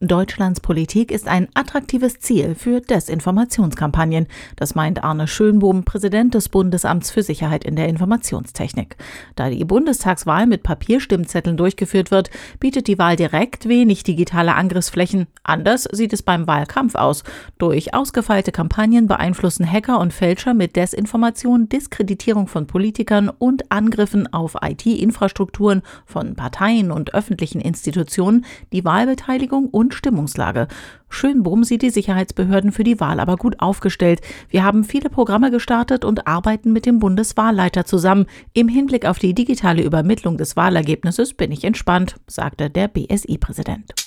Deutschlands Politik ist ein attraktives Ziel für Desinformationskampagnen. Das meint Arne Schönbohm, Präsident des Bundesamts für Sicherheit in der Informationstechnik. Da die Bundestagswahl mit Papierstimmzetteln durchgeführt wird, bietet die Wahl direkt wenig digitale Angriffsflächen. Anders sieht es beim Wahlkampf aus. Durch ausgefeilte Kampagnen beeinflussen Hacker und Fälscher mit Desinformation, Diskreditierung von Politikern und Angriffen auf IT-Infrastrukturen von Parteien und öffentlichen Institutionen die Wahlbeteiligung und Stimmungslage. Schönbohm sieht die Sicherheitsbehörden für die Wahl aber gut aufgestellt. Wir haben viele Programme gestartet und arbeiten mit dem Bundeswahlleiter zusammen. Im Hinblick auf die digitale Übermittlung des Wahlergebnisses bin ich entspannt, sagte der BSI-Präsident.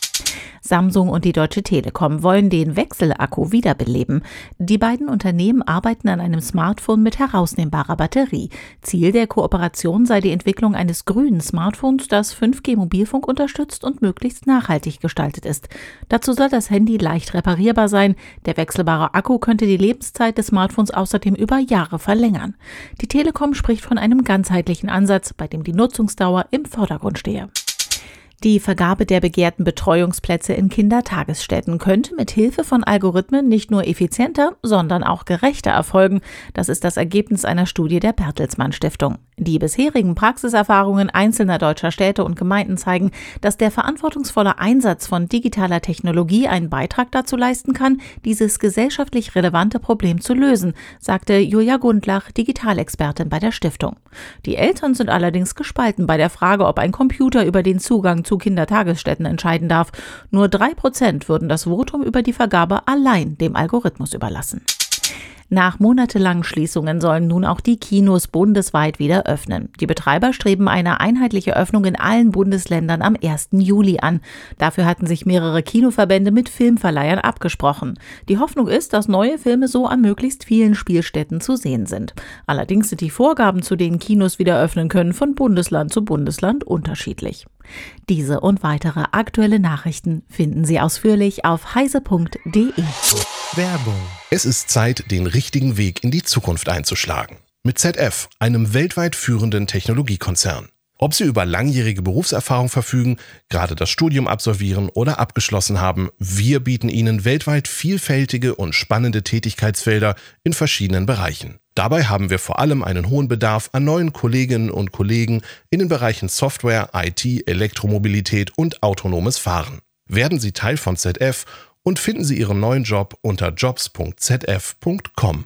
Samsung und die Deutsche Telekom wollen den Wechselakku wiederbeleben. Die beiden Unternehmen arbeiten an einem Smartphone mit herausnehmbarer Batterie. Ziel der Kooperation sei die Entwicklung eines grünen Smartphones, das 5G-Mobilfunk unterstützt und möglichst nachhaltig gestaltet ist. Dazu soll das Handy leicht reparierbar sein. Der wechselbare Akku könnte die Lebenszeit des Smartphones außerdem über Jahre verlängern. Die Telekom spricht von einem ganzheitlichen Ansatz, bei dem die Nutzungsdauer im Vordergrund stehe. Die Vergabe der begehrten Betreuungsplätze in Kindertagesstätten könnte mit Hilfe von Algorithmen nicht nur effizienter, sondern auch gerechter erfolgen. Das ist das Ergebnis einer Studie der Bertelsmann Stiftung. Die bisherigen Praxiserfahrungen einzelner deutscher Städte und Gemeinden zeigen, dass der verantwortungsvolle Einsatz von digitaler Technologie einen Beitrag dazu leisten kann, dieses gesellschaftlich relevante Problem zu lösen, sagte Julia Gundlach, Digitalexpertin bei der Stiftung. Die Eltern sind allerdings gespalten bei der Frage, ob ein Computer über den Zugang zu Kindertagesstätten entscheiden darf. Nur drei Prozent würden das Votum über die Vergabe allein dem Algorithmus überlassen. Nach monatelangen Schließungen sollen nun auch die Kinos bundesweit wieder öffnen. Die Betreiber streben eine einheitliche Öffnung in allen Bundesländern am 1. Juli an. Dafür hatten sich mehrere Kinoverbände mit Filmverleihern abgesprochen. Die Hoffnung ist, dass neue Filme so an möglichst vielen Spielstätten zu sehen sind. Allerdings sind die Vorgaben, zu denen Kinos wieder öffnen können, von Bundesland zu Bundesland unterschiedlich. Diese und weitere aktuelle Nachrichten finden Sie ausführlich auf heise.de. Werbung. Es ist Zeit, den richtigen Weg in die Zukunft einzuschlagen. Mit ZF, einem weltweit führenden Technologiekonzern. Ob Sie über langjährige Berufserfahrung verfügen, gerade das Studium absolvieren oder abgeschlossen haben, wir bieten Ihnen weltweit vielfältige und spannende Tätigkeitsfelder in verschiedenen Bereichen. Dabei haben wir vor allem einen hohen Bedarf an neuen Kolleginnen und Kollegen in den Bereichen Software, IT, Elektromobilität und autonomes Fahren. Werden Sie Teil von ZF und finden Sie Ihren neuen Job unter jobs.zf.com.